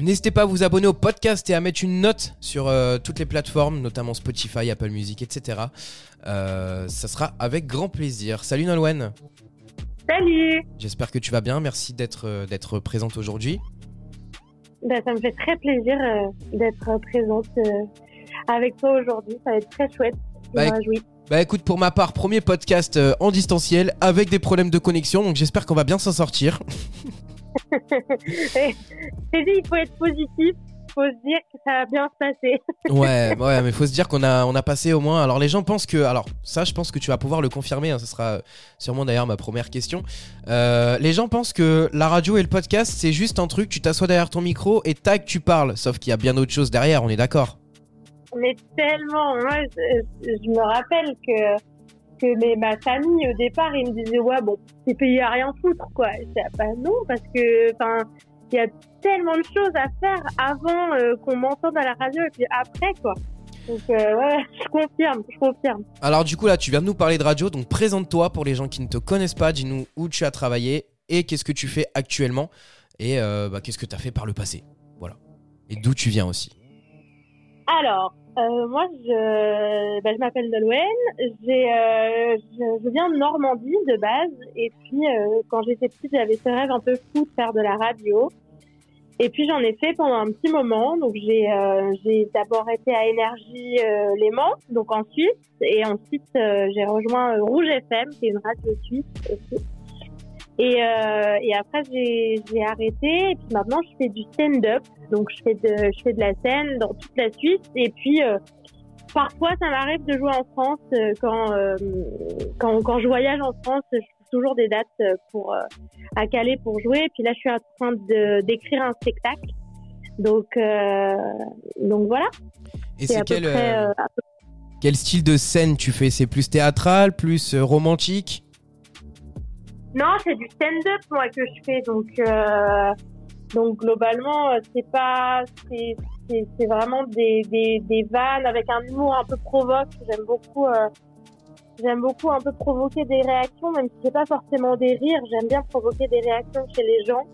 N'hésitez pas à vous abonner au podcast et à mettre une note sur euh, toutes les plateformes, notamment Spotify, Apple Music, etc. Euh, ça sera avec grand plaisir. Salut Nolwenn. Salut J'espère que tu vas bien. Merci d'être euh, d'être présente aujourd'hui. Ben, ça me fait très plaisir d'être présente avec toi aujourd'hui. Ça va être très chouette. Bah, réjouis. Bah écoute, pour ma part, premier podcast en distanciel avec des problèmes de connexion, donc j'espère qu'on va bien s'en sortir. J'ai dit, il faut être positif. Il faut se dire que ça va bien se passer. Ouais, ouais, mais faut se dire qu'on a, on a passé au moins. Alors les gens pensent que, alors ça, je pense que tu vas pouvoir le confirmer. hein, ce sera sûrement d'ailleurs ma première question. Euh, les gens pensent que la radio et le podcast, c'est juste un truc. Tu t'assois derrière ton micro et tac, tu parles. Sauf qu'il y a bien d'autres choses derrière. On est d'accord. Mais tellement, moi, je, je me rappelle que, que mes- ma famille, au départ, ils me disaient, ouais, bon, t'es payé à rien foutre, quoi. Disais, bah non, parce que, enfin, il y a tellement de choses à faire avant euh, qu'on m'entende à la radio et puis après, quoi. Donc, euh, ouais, je confirme, je confirme. Alors du coup là, tu viens de nous parler de radio. Donc présente-toi pour les gens qui ne te connaissent pas. Dis-nous où tu as travaillé et qu'est-ce que tu fais actuellement et euh, bah, qu'est-ce que tu as fait par le passé. Voilà. Et d'où tu viens aussi. Alors, euh, moi, je, bah, je m'appelle Nolwenn. J'ai, euh, je, je viens de Normandie de base. Et puis, euh, quand j'étais petite, j'avais ce rêve un peu fou de faire de la radio. Et puis, j'en ai fait pendant un petit moment. Donc, j'ai, euh, j'ai d'abord été à Énergie euh, Léman, donc en Suisse. Et ensuite, euh, j'ai rejoint Rouge FM, qui est une radio suisse aussi. Et, euh, et après, j'ai, arrêté. Et puis maintenant, je fais du stand-up. Donc, je fais de, je fais de la scène dans toute la Suisse. Et puis, euh, parfois, ça m'arrive de jouer en France euh, quand, euh, quand, quand je voyage en France. Je trouve toujours des dates pour à Calais pour jouer. Et puis là, je suis en train d'écrire un spectacle. Donc, donc voilà. Et C'est quel, quel style de scène tu fais? C'est plus théâtral, plus romantique? Non, c'est du stand-up moi que je fais. Donc, euh, donc globalement, euh, c'est pas, c'est, c'est, c'est vraiment des, des, des vannes avec un humour un peu provoque. J'aime beaucoup, euh, j'aime beaucoup un peu provoquer des réactions, même si c'est pas forcément des rires. J'aime bien provoquer des réactions chez les gens.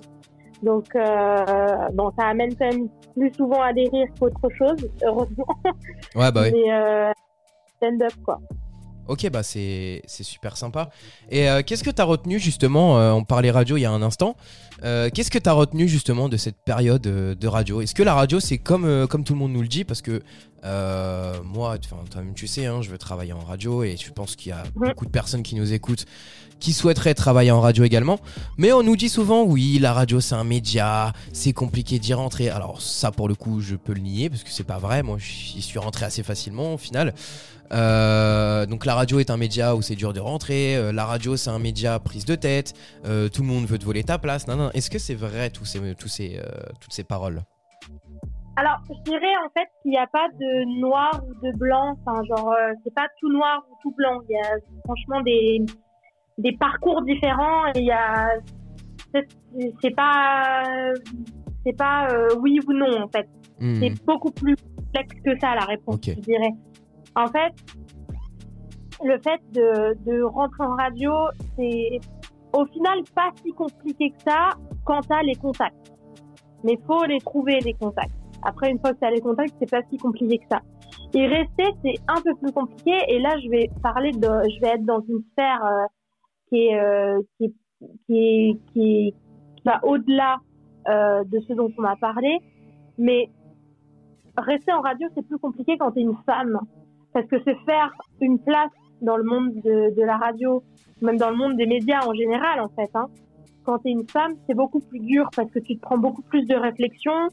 Donc, euh, bon, ça amène quand même plus souvent à des rires qu'autre chose, heureusement. Ouais, bah oui. Mais euh, stand-up quoi. Ok, bah c'est c'est super sympa. Et euh, qu'est-ce que tu as retenu justement euh, On parlait radio il y a un instant. Euh, qu'est-ce que tu as retenu justement de cette période de radio? Est-ce que la radio c'est comme, comme tout le monde nous le dit? Parce que moi, toi-même tu sais, hein, je veux travailler en radio et je pense qu'il y a beaucoup de personnes qui nous écoutent qui souhaiteraient travailler en radio également. Mais on nous dit souvent, oui, la radio c'est un média, c'est compliqué d'y rentrer. Alors ça pour le coup, je peux le nier parce que c'est pas vrai. Moi, j'y suis rentré assez facilement au final. Euh, donc la radio est un média où c'est dur de rentrer. euh, la radio c'est un média prise de tête. euh, tout le monde veut te voler ta place. Non, non. Est-ce que c'est vrai ces, ces, toutes ces paroles? Alors, je dirais en fait qu'il n'y a pas de noir ou de blanc. Enfin, genre, c'est pas tout noir ou tout blanc. Il y a franchement des, des parcours différents. Et il y a, c'est pas, c'est pas euh, oui ou non en fait. Hmm, C'est beaucoup plus complexe que ça la réponse, je dirais. En fait, le fait de, de rentrer en radio, c'est au final pas si compliqué que ça quand t'as les contacts. Mais faut les trouver les contacts. Après, une fois que t'as les contacts, c'est pas si compliqué que ça. Et rester, c'est un peu plus compliqué. Et là, je vais parler de, je vais être dans une sphère euh, qui euh, qui est, qui qui est- qui va au-delà euh, de ce dont on a parlé. Mais rester en radio, c'est plus compliqué quand tu es une femme. Parce que se faire une place dans le monde de, de la radio, même dans le monde des médias en général, en fait, hein, quand tu es une femme, c'est beaucoup plus dur parce que tu te prends beaucoup plus de réflexion.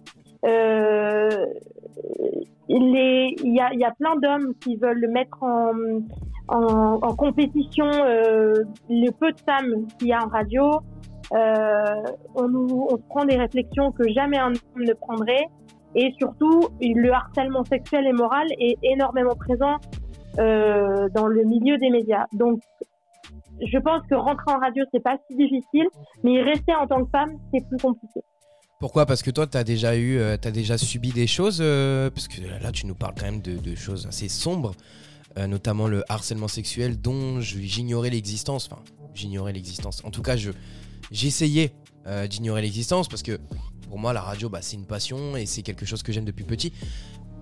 Euh, Il y, a, plein d'hommes qui veulent le mettre en, compétition euh, le peu de femmes qu'il y a en radio. Euh, on, nous, prend des réflexions que jamais un homme ne prendrait. Et surtout, le harcèlement sexuel et moral est énormément présent dans le milieu des médias. Donc, je pense que rentrer en radio, c'est pas si difficile, mais rester en tant que femme, c'est plus compliqué. Pourquoi? Parce que toi, tu as déjà eu, euh, t'as déjà subi des choses, euh, parce que là, tu nous parles quand même de, choses assez sombres, euh, notamment le harcèlement sexuel dont j'ignorais l'existence. Enfin, j'ignorais l'existence. En tout cas, je j'essayais d'ignorer l'existence parce que pour moi, la radio, bah, c'est une passion et c'est quelque chose que j'aime depuis petit.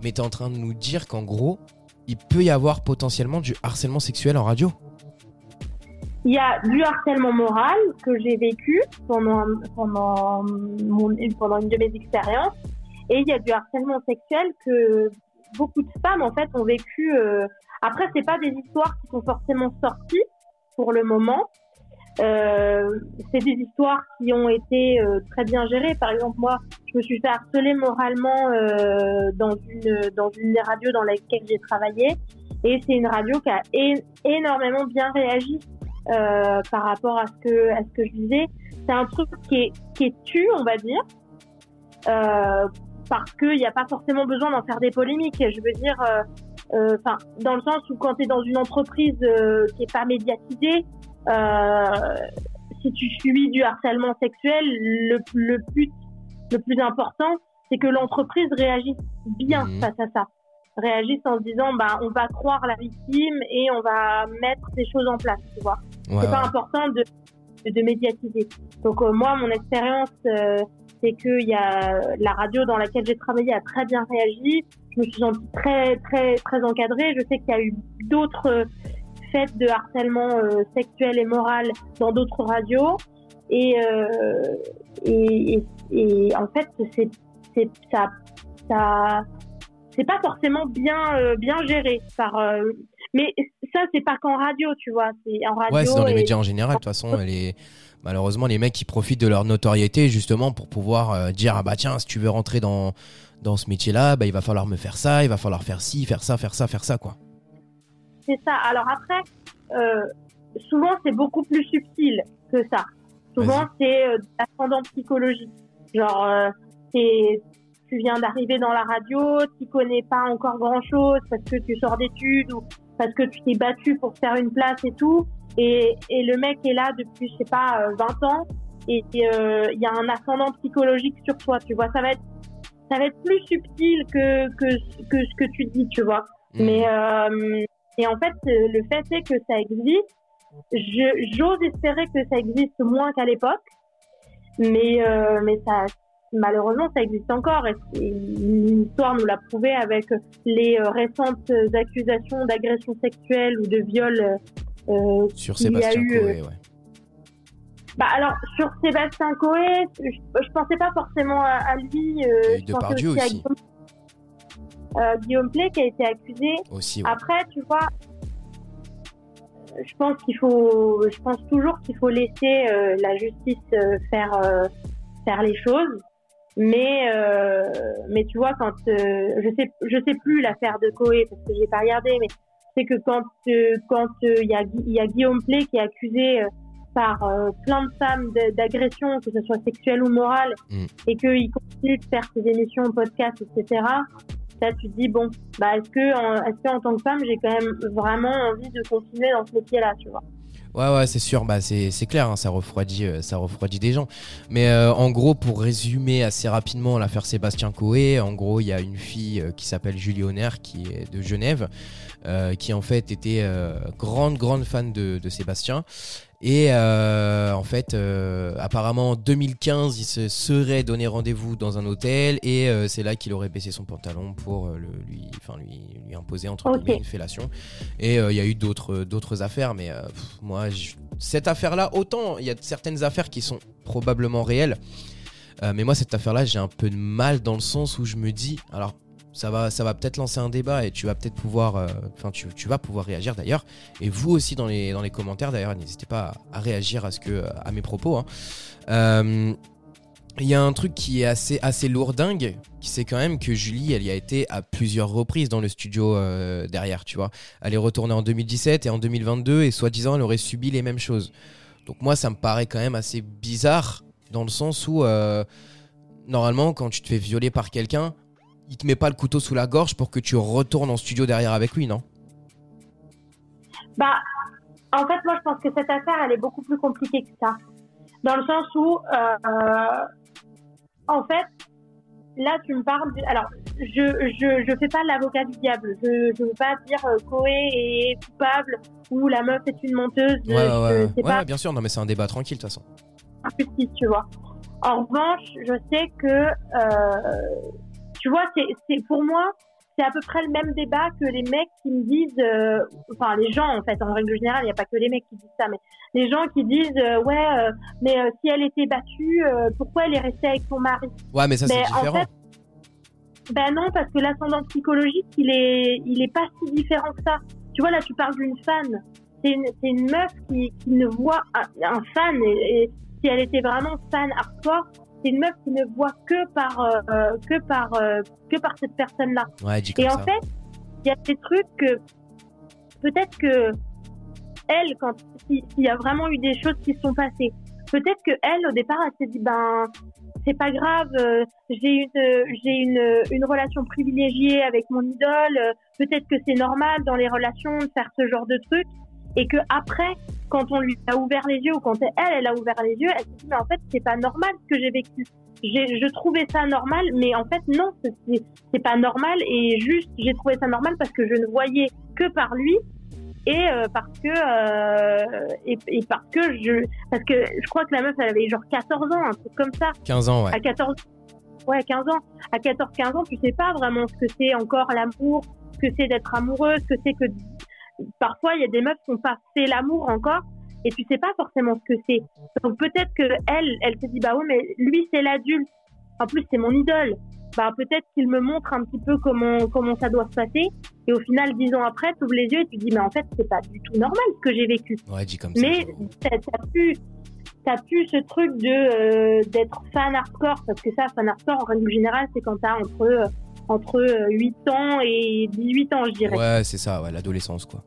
Mais tu es en train de nous dire qu'en gros, il peut y avoir potentiellement du harcèlement sexuel en radio? Il y a du harcèlement moral que j'ai vécu pendant, pendant, mon, pendant une de mes expériences. Et il y a du harcèlement sexuel que beaucoup de femmes, en fait, ont vécu. Euh... Après, c'est pas des histoires qui sont forcément sorties pour le moment. Euh, c'est des histoires qui ont été euh, très bien gérées. Par exemple, moi, je me suis fait harceler moralement euh, dans une dans une des radios dans laquelle j'ai travaillé, et c'est une radio qui a énormément bien réagi euh, par rapport à ce que à ce que je disais. C'est un truc qui est qui est tu, on va dire, euh, parce qu'il n'y a pas forcément besoin d'en faire des polémiques. Je veux dire, euh, euh, enfin, dans le sens où quand tu es dans une entreprise qui est pas médiatisée, si tu subis du harcèlement sexuel, le, le but le plus important, c'est que l'entreprise réagisse bien mmh. face à ça réagissent en se disant bah on va croire la victime et on va mettre des choses en place tu vois c'est pas important de, de médiatiser. Donc euh, moi mon expérience euh, c'est que y a la radio dans laquelle j'ai travaillé a très bien réagi. Je me suis sentie très très très encadrée. Je sais qu'il y a eu d'autres faits de harcèlement euh, sexuel et moral dans d'autres radios. Et, et, et, et en fait c'est c'est ça ça c'est pas forcément bien euh, bien géré par euh, mais ça c'est pas qu'en radio tu vois c'est en radio ouais c'est dans les médias en général de toute façon les malheureusement les mecs qui profitent de leur notoriété justement pour pouvoir euh, dire ah bah tiens si tu veux rentrer dans dans ce métier là bah il va falloir me faire ça il va falloir faire ci faire ça faire ça faire ça quoi. C'est ça. Alors après souvent c'est beaucoup plus subtil que ça. Souvent c'est ascendant psychologique. Genre c'est tu viens d'arriver dans la radio, tu connais pas encore grand chose parce que tu sors d'études ou parce que tu t'es battu pour faire une place et tout. Et, et le mec est là depuis, je sais pas, 20 euh, ans et euh, il y a un ascendant psychologique sur toi, tu vois. Ça va être, ça va être plus subtil que, que, que ce que tu dis, tu vois. Mmh. Mais, euh, et en fait, le fait est que ça existe. J'ose espérer que ça existe moins qu'à l'époque. Mais, euh, mais ça, malheureusement, ça existe encore. Et l'histoire nous l'a prouvé avec les euh, récentes accusations d'agression sexuelle ou de viol. Euh, sur Sébastien eu, ouais. Bah alors sur Sébastien Coé, je, je pensais pas forcément à, lui. Euh, je pensais aussi, à Guillaume, euh, Guillaume Play qui a été accusé. Aussi, Après, tu vois, je pense qu'il faut, je pense toujours qu'il faut laisser euh, la justice euh, faire faire les choses. Mais euh, mais tu vois quand euh, je sais je sais plus l'affaire de Coé parce que j'ai pas regardé mais c'est que quand euh, quand il y a il y a Guillaume Play qui est accusé par plein de femmes d'agression que ce soit sexuelle ou morale mm. et qu'il continue de faire ses émissions podcast etc là tu te dis bon bah est-ce que est-ce que en tant que femme j'ai quand même vraiment envie de continuer dans ce métier là tu vois? Ouais, ouais, c'est sûr, bah, c'est clair, hein, ça, refroidit, euh, ça refroidit des gens. Mais euh, en gros, pour résumer assez rapidement l'affaire Sébastien Coé, en gros, il y a une fille euh, qui s'appelle Julie Honner, qui est de Genève, qui en fait était grande, grande fan de, de Sébastien. Et euh, en fait, euh, apparemment en 2015, il se serait donné rendez-vous dans un hôtel et euh, c'est là qu'il aurait baissé son pantalon pour le, lui, enfin lui, lui imposer entre guillemets une fellation. Et il y a eu d'autres d'autres affaires, mais moi, cette affaire-là, autant il y a certaines affaires qui sont probablement réelles. mais moi, cette affaire-là, j'ai un peu de mal dans le sens où je me dis, alors ça va, ça va peut-être lancer un débat et tu vas peut-être pouvoir, euh, enfin tu, vas pouvoir réagir d'ailleurs. Et vous aussi dans les, dans les commentaires d'ailleurs, n'hésitez pas à, réagir à ce que, à mes propos. Hein. Euh, il y a un truc qui est assez, assez lourdingue, c'est quand même que Julie, elle y a été à plusieurs reprises dans le studio euh, derrière, tu vois. Elle est retournée en 2017 et en 2022 et soi-disant elle aurait subi les mêmes choses. Donc moi, ça me paraît quand même assez bizarre dans le sens où normalement, quand tu te fais violer par quelqu'un, il te met pas le couteau sous la gorge pour que tu retournes en studio derrière avec lui, non? Bah, en fait, moi, je pense que cette affaire, elle est beaucoup plus compliquée que ça. Dans le sens où, euh, en fait, là, tu me parles. Alors, je, je, je fais pas l'avocat du diable. Je, je veux pas dire euh, est coupable ou la meuf est une menteuse. Ouais, ouais, ouais, bien sûr. Non, mais c'est un débat tranquille, de toute façon. Injustice, tu vois. En revanche, je sais que, euh, tu vois, c'est, c'est pour moi, c'est à peu près le même débat que les mecs qui me disent, euh, enfin les gens en fait, en règle générale, il n'y a pas que les mecs qui disent ça, mais les gens qui disent, euh, ouais, euh, mais si elle était battue, pourquoi elle est restée avec son mari? Ouais, mais ça c'est en différent. fait, Ben non, parce que l'ascendant psychologique, il est, il est pas si différent que ça. Tu vois, là, tu parles d'une fan. C'est une, c'est une meuf qui, qui ne voit un, un fan, et, et si elle était vraiment fan hardcore, c'est une meuf qui ne voit que par, euh, que par, euh, que par cette. Ouais, dis comme Et en ça. fait, il y a des trucs que peut-être que elle, quand s'il y a vraiment eu des choses qui se sont passées, peut-être que elle, au départ, elle s'est dit ben c'est pas grave, euh, j'ai une j'ai une une relation privilégiée avec mon idole, euh, peut-être que c'est normal dans les relations de faire ce genre de trucs et que après quand on lui a ouvert les yeux ou quand elle elle a ouvert les yeux, elle s'est dit mais en fait c'est pas normal ce que j'ai vécu. Je trouvais ça normal mais en fait non, c'est c'est pas normal et juste j'ai trouvé ça normal parce que je ne voyais que par lui et euh, parce que euh, et, et parce que je parce que je crois que la meuf elle avait genre 14 ans un truc comme ça 15 ans, ouais. à 14 ouais 15 ans à 14 15 ans tu sais pas vraiment ce que c'est encore l'amour ce que c'est d'être amoureux ce que c'est que parfois il y a des meufs qui n'ont pas fait l'amour encore et tu sais pas forcément ce que c'est. Donc peut-être que elle elle se dit bah oui mais lui c'est l'adulte. En plus c'est mon idole. Bah peut-être qu'il me montre un petit peu comment comment ça doit se passer. Et au final dix ans après tu ouvres les yeux et tu dis mais en fait c'est pas du tout normal ce que j'ai vécu. Ouais, dis comme ça. mais t'as t'as plus t'as plus ce truc de euh, d'être fan hardcore. Parce que ça fan hardcore en règle générale c'est quand t'as entre euh, entre euh, 8 ans et 18 ans je dirais Ouais, c'est ça, ouais, l'adolescence, quoi.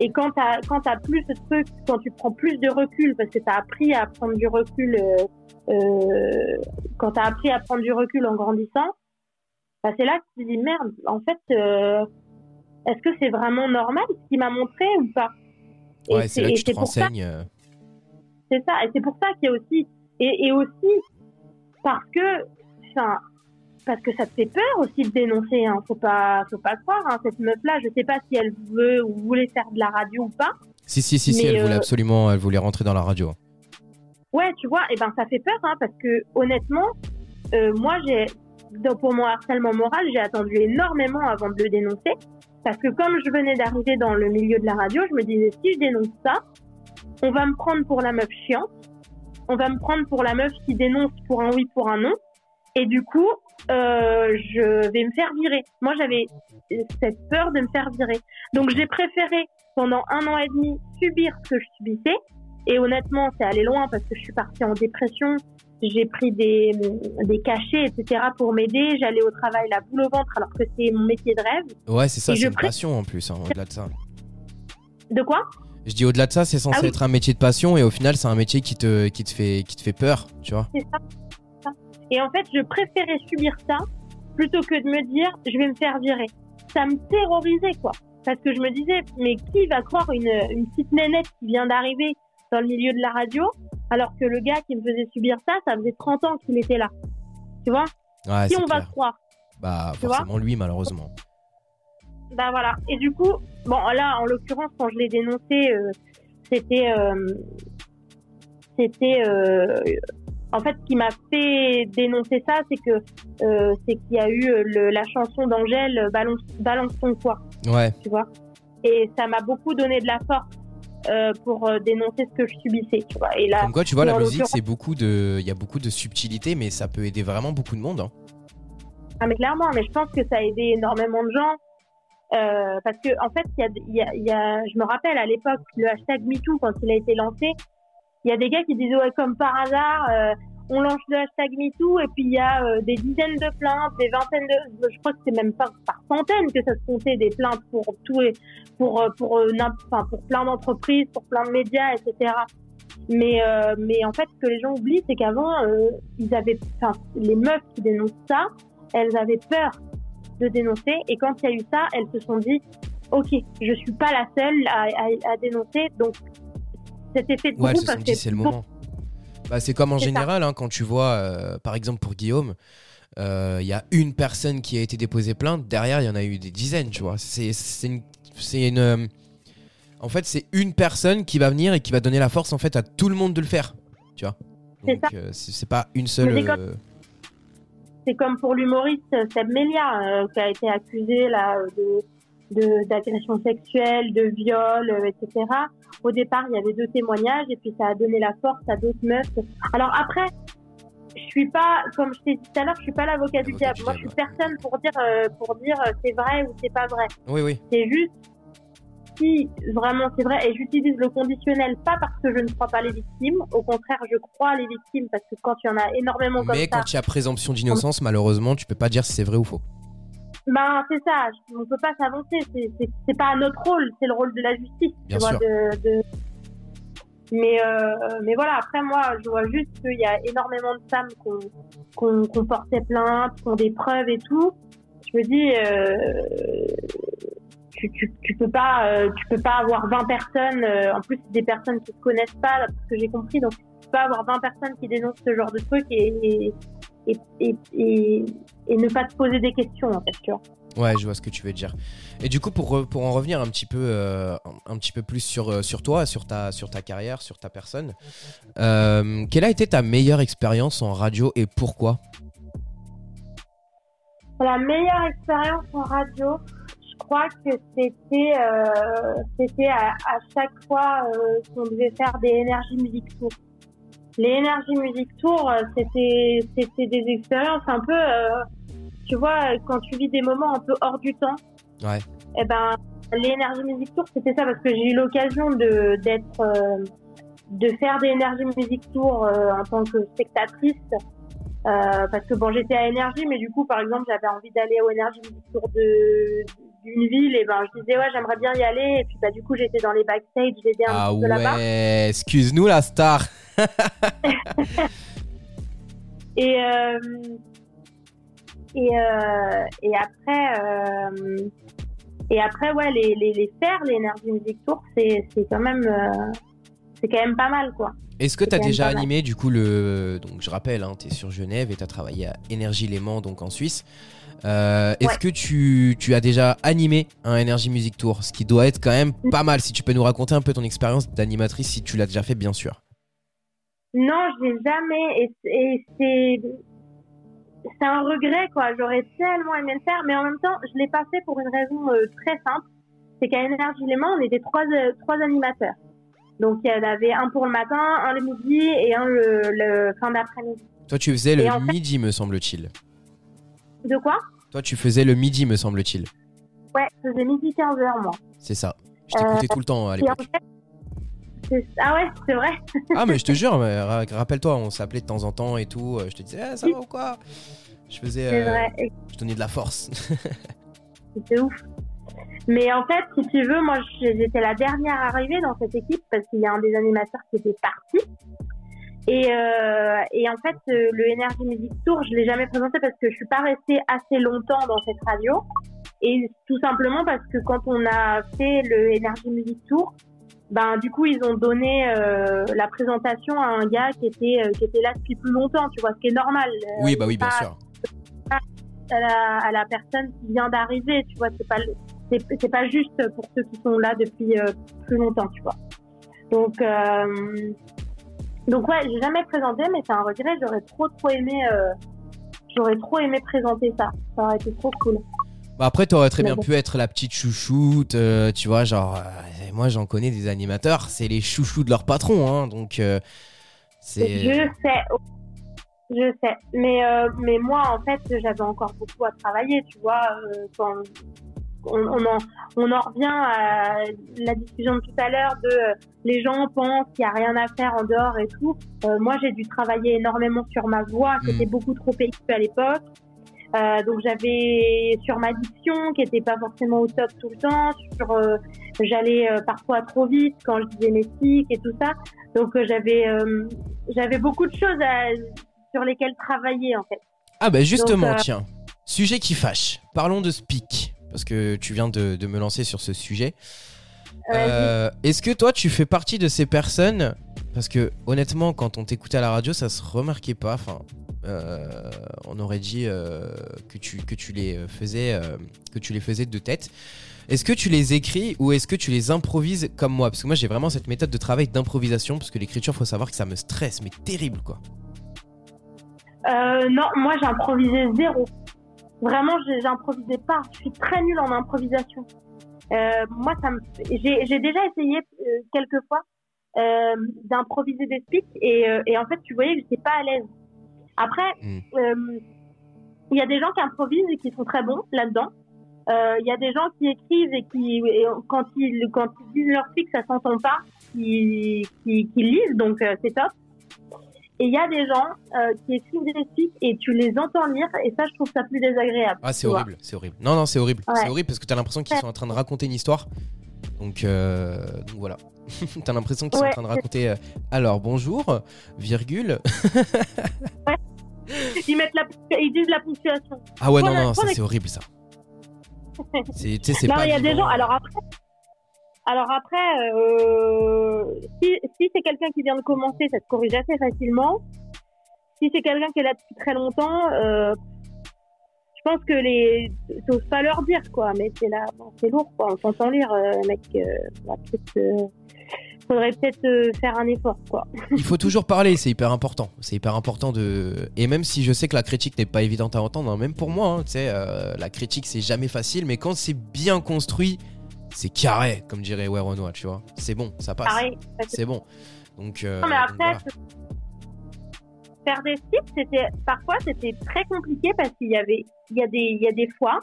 et quand t'as quand t'as plus ce truc quand tu prends plus de recul parce que t'as appris à prendre du recul euh, euh, quand t'as appris à prendre du recul en grandissant bah c'est là que tu te dis merde en fait euh, est-ce que c'est vraiment normal ce qu'il m'a montré ou pas? Ouais, c'est là que tu te renseignes. euh. c'est ça, et c'est pour ça qu'il y a aussi, et, et aussi parce que, enfin, parce que ça te fait peur aussi de dénoncer, hein. Faut pas, faut pas croire, hein. Cette meuf-là, je sais pas si elle veut ou voulait faire de la radio ou pas. Si, si, si, si, elle voulait euh, absolument, elle voulait rentrer dans la radio. Ouais, tu vois, et ben ça fait peur, hein, parce que honnêtement, euh, moi j'ai, pour mon harcèlement moral, j'ai attendu énormément avant de le dénoncer, parce que comme je venais d'arriver dans le milieu de la radio, je me disais si je dénonce ça, on va me prendre pour la meuf chiante, on va me prendre pour la meuf qui dénonce pour un oui, pour un non, et du coup, euh, je vais me faire virer. Moi, j'avais cette peur de me faire virer, donc j'ai préféré pendant un an et demi subir ce que je subissais. Et honnêtement, c'est allé loin parce que je suis partie en dépression. J'ai pris des, des cachets, etc. pour m'aider. J'allais au travail la boule au ventre alors que c'est mon métier de rêve. Ouais, c'est ça, c'est une pré- passion en plus, hein, au-delà de ça. De quoi? Je dis au-delà de ça, c'est censé Ah oui. être un métier de passion et au final, c'est un métier qui te, qui te, fait, qui te fait peur, tu vois. C'est ça. Et en fait, je préférais subir ça plutôt que de me dire je vais me faire virer. Ça me terrorisait, quoi. Parce que je me disais, mais qui va croire une, une petite nénette qui vient d'arriver dans le milieu de la radio alors que le gars qui me faisait subir ça, ça faisait 30 ans qu'il était là. Tu vois? Ouais, Qui on va clair. croire? Bah, tu forcément lui, malheureusement. Bah voilà. Et du coup, bon là, en l'occurrence, quand je l'ai dénoncé, euh, c'était, euh, c'était, euh, en fait, ce qui m'a fait dénoncer ça, c'est que, euh, c'est qu'il y a eu euh, le- la chanson d'Angèle, balance, balance ton poids, Ouais, tu vois? Et ça m'a beaucoup donné de la force euh, pour dénoncer ce que je subissais, tu vois. Et là, comme quoi, tu vois, la musique, c'est beaucoup de. Il y a beaucoup de subtilité, mais ça peut aider vraiment beaucoup de monde. hein. Ah mais clairement, mais je pense que ça a aidé énormément de gens. Euh, parce que en fait, il y a, il y, a, il y a, je me rappelle à l'époque le hashtag MeToo quand il a été lancé, il y a des gars qui disaient ouais comme par hasard, euh, on lance le hashtag MeToo et puis il y a euh, des dizaines de plaintes, des vingtaines de, je crois que c'est même pas par centaines que ça se comptait des plaintes pour tous les, pour euh, pour euh, enfin, pour plein d'entreprises, pour plein de médias, etc. Mais euh, mais en fait, ce que les gens oublient, c'est qu'avant euh, ils avaient, enfin les meufs qui dénoncent ça, elles avaient peur de dénoncer et quand il y a eu ça, elles se sont dit ok, je suis pas la seule à, à, à dénoncer, donc cet effet de Ouais, groupe fait c'est le moment. Bah, c'est comme en général, hein, quand tu vois, euh, par exemple pour Guillaume, euh, il y a une personne qui a été déposée plainte, derrière il y en a eu des dizaines, tu vois. C'est une, euh, en fait c'est une personne qui va venir et qui va donner la force en fait à tout le monde de le faire, tu vois. C'est pas une seule. C'est comme- pour l'humoriste Seb Melia, qui a été accusé là de d'agression sexuelle, de viol, etc. Au départ, il y avait deux témoignages et puis ça a donné la force à d'autres meufs. Alors après, je suis pas, comme je t'ai dit tout à l'heure, je suis pas l'avocat du diable. Moi, je suis personne pour dire euh, pour dire euh, c'est vrai ou c'est pas vrai. Oui, oui. C'est juste si vraiment c'est vrai et j'utilise le conditionnel pas parce que je ne crois pas les victimes. Au contraire, je crois les victimes parce que quand il y en a énormément comme Mais ça, quand il y a présomption d'innocence, malheureusement, tu peux pas dire si c'est vrai ou faux. Ben, c'est ça, on peut pas s'avancer, c'est- pas notre rôle, c'est le rôle de la justice, Bien tu vois, sûr. de, de- Mais, euh, mais voilà, après moi, je vois juste qu'il y a énormément de femmes qui ont, qui ont- qui ont porté plainte, qui ont des preuves et tout. Je me dis, euh, tu, tu, tu peux pas, euh, tu peux pas avoir 20 personnes, en plus des personnes qui se connaissent pas, parce que j'ai compris, donc tu peux pas avoir 20 personnes qui dénoncent ce genre de truc et, et, et, et, et, et ne pas te poser des questions, en fait, tu vois. Ouais, je vois ce que tu veux dire. Et du coup, pour, pour en revenir un petit peu, euh, un, petit peu plus sur, euh, sur toi, sur ta, sur ta carrière, sur ta personne, euh, quelle a été ta meilleure expérience en radio et pourquoi? La meilleure expérience en radio, je crois que c'était euh, c'était à, à chaque fois qu'on devait faire des Energy Music Tours. Les Energy Music Tours, euh, c'était c'était des expériences un peu, euh, tu vois, quand tu vis des moments un peu hors du temps. Ouais. Eh ben, les Energy Music Tours, c'était ça parce que j'ai eu l'occasion de d'être euh, de faire des Energy Music Tours euh, en tant que spectatrice. Parce que bon, j'étais à Énergie, mais du coup, par exemple, j'avais envie d'aller au Énergie Music Tour de d'une ville, et ben je disais ouais, j'aimerais bien y aller, et puis bah du coup, j'étais dans les backstage, j'étais un Ah peu là-bas. ouais, excuse-nous la star. Et euh, et euh, et après euh, et après ouais, les les, les faire les Énergie Music Tour, c'est c'est quand même c'est quand même pas mal quoi. Est-ce que tu as déjà mal. animé du coup le donc je rappelle hein, tu es sur Genève et tu as travaillé à Énergie Léman donc en Suisse. Euh, Est-ce Ouais. que tu, tu as déjà animé un Energy Music Tour? Ce qui doit être quand même pas mal. Si tu peux nous raconter un peu ton expérience d'animatrice, si tu l'as déjà fait, bien sûr. Non, je l'ai jamais. Et, et c'est c'est un regret quoi. J'aurais tellement aimé le faire, mais en même temps, je l'ai pas fait pour une raison euh, très simple. C'est qu'à Énergie Léman, on était trois euh, trois animateurs. Donc il y en avait un pour le matin, un le midi et un le, le fin d'après-midi. Toi, tu faisais le Et en fait- midi, me semble-t-il. De quoi? Toi, tu faisais le midi, me semble-t-il. Ouais, je faisais midi 15 heures moi. C'est ça. Je t'écoutais tout le temps à Et en l'époque. fait, ah ouais, c'est vrai. Ah, mais je te jure, mais ra- rappelle-toi, on s'appelait de temps en temps et tout. euh, Je te disais, Eh, ça va ou quoi? Je faisais. Euh, vrai. Je donnais de la force. C'était ouf. Mais en fait, si tu veux, moi, j'étais la dernière arrivée dans cette équipe parce qu'il y a un des animateurs qui était parti. Et, euh, et en fait, le Energy Music Tour, je l'ai jamais présenté parce que je suis pas restée assez longtemps dans cette radio. Et tout simplement parce que quand on a fait le Energy Music Tour, ben du coup ils ont donné euh, la présentation à un gars qui était euh, qui était là depuis plus longtemps, tu vois, ce qui est normal. Euh, oui, bah oui, bien pas- sûr. à la, à la personne qui vient d'arriver, tu vois, c'est pas c'est pas juste pour ceux qui sont là depuis plus longtemps, tu vois. Donc donc ouais, j'ai jamais présenté, mais c'est un regret. J'aurais trop trop aimé, j'aurais trop aimé présenter ça. Ça aurait été trop cool. Bah après, t'aurais très Mais bien bon. pu être la petite chouchoute, tu vois, genre, moi j'en connais des animateurs, c'est les chouchous de leur patron, hein, donc euh, c'est. Je sais, je sais. Mais euh, mais moi en fait, j'avais encore beaucoup à travailler, tu vois. euh, quand on, on en on en revient à la discussion de tout à l'heure de euh, les gens pensent qu'il y a rien à faire en dehors et tout. Euh, moi, j'ai dû travailler énormément sur ma voix, qui Mm. était beaucoup trop aiguë à l'époque. Euh, donc j'avais sur ma diction qui était pas forcément au top tout le temps. Sur euh, j'allais euh, parfois trop vite quand je disais mes tics et tout ça. Donc j'avais j'avais beaucoup de choses à- sur lesquelles travailler en fait. Ah bah justement, Donc, tiens, sujet qui fâche. Parlons de Speak, parce que tu viens de, de me lancer sur ce sujet. Euh, Est-ce que toi, tu fais partie de ces personnes? Parce que honnêtement, quand on t'écoutait à la radio, ça se remarquait pas. Enfin, euh, on aurait dit euh, que tu que tu les faisais que tu les faisais de tête. Est-ce que tu les écris ou est-ce que tu les improvises comme moi? Parce que moi j'ai vraiment cette méthode de travail d'improvisation parce que l'écriture, faut savoir que ça me stresse, mais terrible quoi. Euh, non, moi j'improvisais zéro. Vraiment, j'improvisais pas. Je suis très nulle en improvisation. Euh, moi, ça me... j'ai déjà essayé euh, quelques fois euh, d'improviser des speaks et, euh, et, en fait, tu voyais que j'étais pas à l'aise. Après, hmm. euh, il y a des gens qui improvisent et qui sont très bons là-dedans. Il y a des gens qui écrivent et qui, quand, ils, quand ils disent leur speak, ça s'entend pas, qui, qui, qui lisent, donc c'est top. Et il y a des gens euh, qui écrivent des speaks et tu les entends lire et ça, je trouve ça plus désagréable. Ah, c'est horrible, c'est horrible. Non, non, c'est horrible. C'est horrible parce que tu as l'impression qu'ils sont en train de raconter une histoire. Donc, euh, donc voilà. tu as l'impression qu'ils sont en train de raconter. Euh, alors, bonjour, virgule. ouais. Ils, mettent la, ils disent la ponctuation. Ah ouais, non, non, ça c'est horrible ça. c'est, c'est non, il y a des gens. Alors après, alors après, euh, si, c'est quelqu'un qui vient de commencer, ça se corrige assez facilement. Si c'est quelqu'un qui est là depuis très longtemps, euh, je pense que les, t'oses pas leur dire quoi, mais c'est là, c'est lourd quoi. On s'entend lire, euh, mec. Euh, faudrait peut-être faire un effort quoi. Il faut toujours parler, c'est hyper important. C'est hyper important de. Et même si je sais que la critique n'est pas évidente à entendre, hein, même pour moi, hein, tu sais, la critique c'est jamais facile, mais quand c'est bien construit c'est carré, comme dirait ouais, Renoir, tu vois. C'est bon, ça passe. C'est bon. Donc, euh, non, mais après, faire des sites, c'était parfois c'était très compliqué parce qu'il y avait, il y a des, il y a des fois